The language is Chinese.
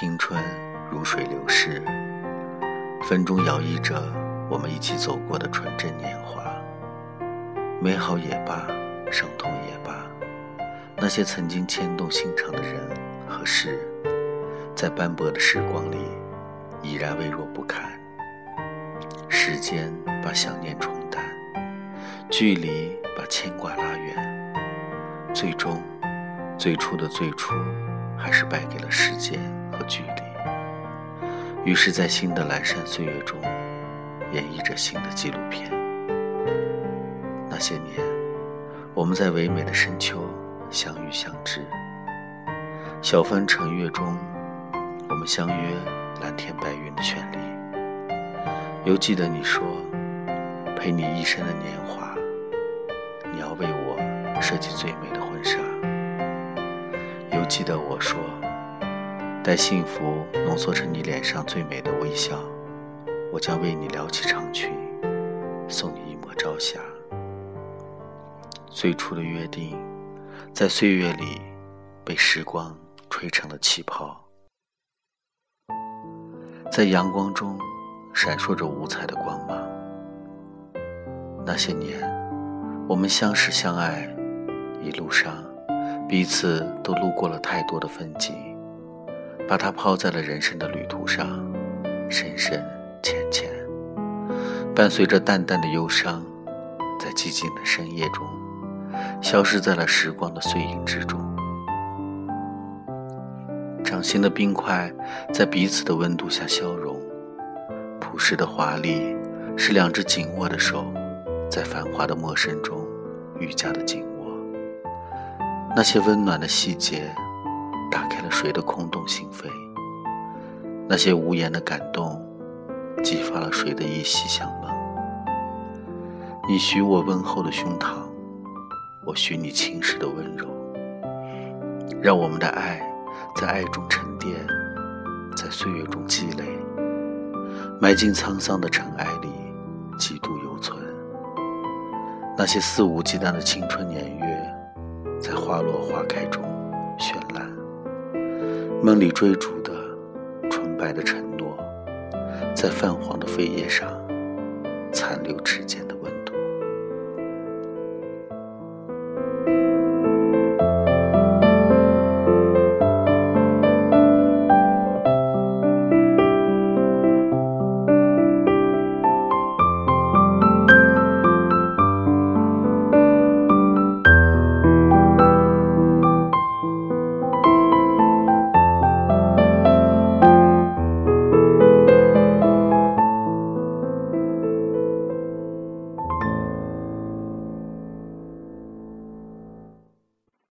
青春如水流逝，风中摇曳着我们一起走过的纯真年华。美好也罢，伤痛也罢，那些曾经牵动心肠的人和事，在斑驳的时光里已然微弱不堪。时间把想念冲淡，距离把牵挂拉远，最终，最初的最初，还是败给了时间。于是，在新的阑珊岁月中，演绎着新的纪录片。那些年，我们在唯美的深秋相遇相知；小风晨月中，我们相约蓝天白云的绚丽。犹记得你说，陪你一生的年华，你要为我设计最美的婚纱。犹记得我说。待幸福浓缩成你脸上最美的微笑，我将为你撩起长裙，送你一抹朝霞。最初的约定，在岁月里被时光吹成了气泡，在阳光中闪烁着五彩的光芒。那些年，我们相识相爱，一路上彼此都路过了太多的风景。把它抛在了人生的旅途上，深深浅浅，伴随着淡淡的忧伤，在寂静的深夜中，消失在了时光的碎影之中。掌心的冰块在彼此的温度下消融，朴实的华丽是两只紧握的手，在繁华的陌生中愈加的紧握。那些温暖的细节。谁的空洞心扉？那些无言的感动，激发了谁的一袭香梦？你许我温厚的胸膛，我许你青石的温柔。让我们的爱在爱中沉淀，在岁月中积累，埋进沧桑的尘埃里，几度犹存。那些肆无忌惮的青春年月，在花落花开中绚烂。梦里追逐的纯白的承诺，在泛黄的扉页上残留指尖的。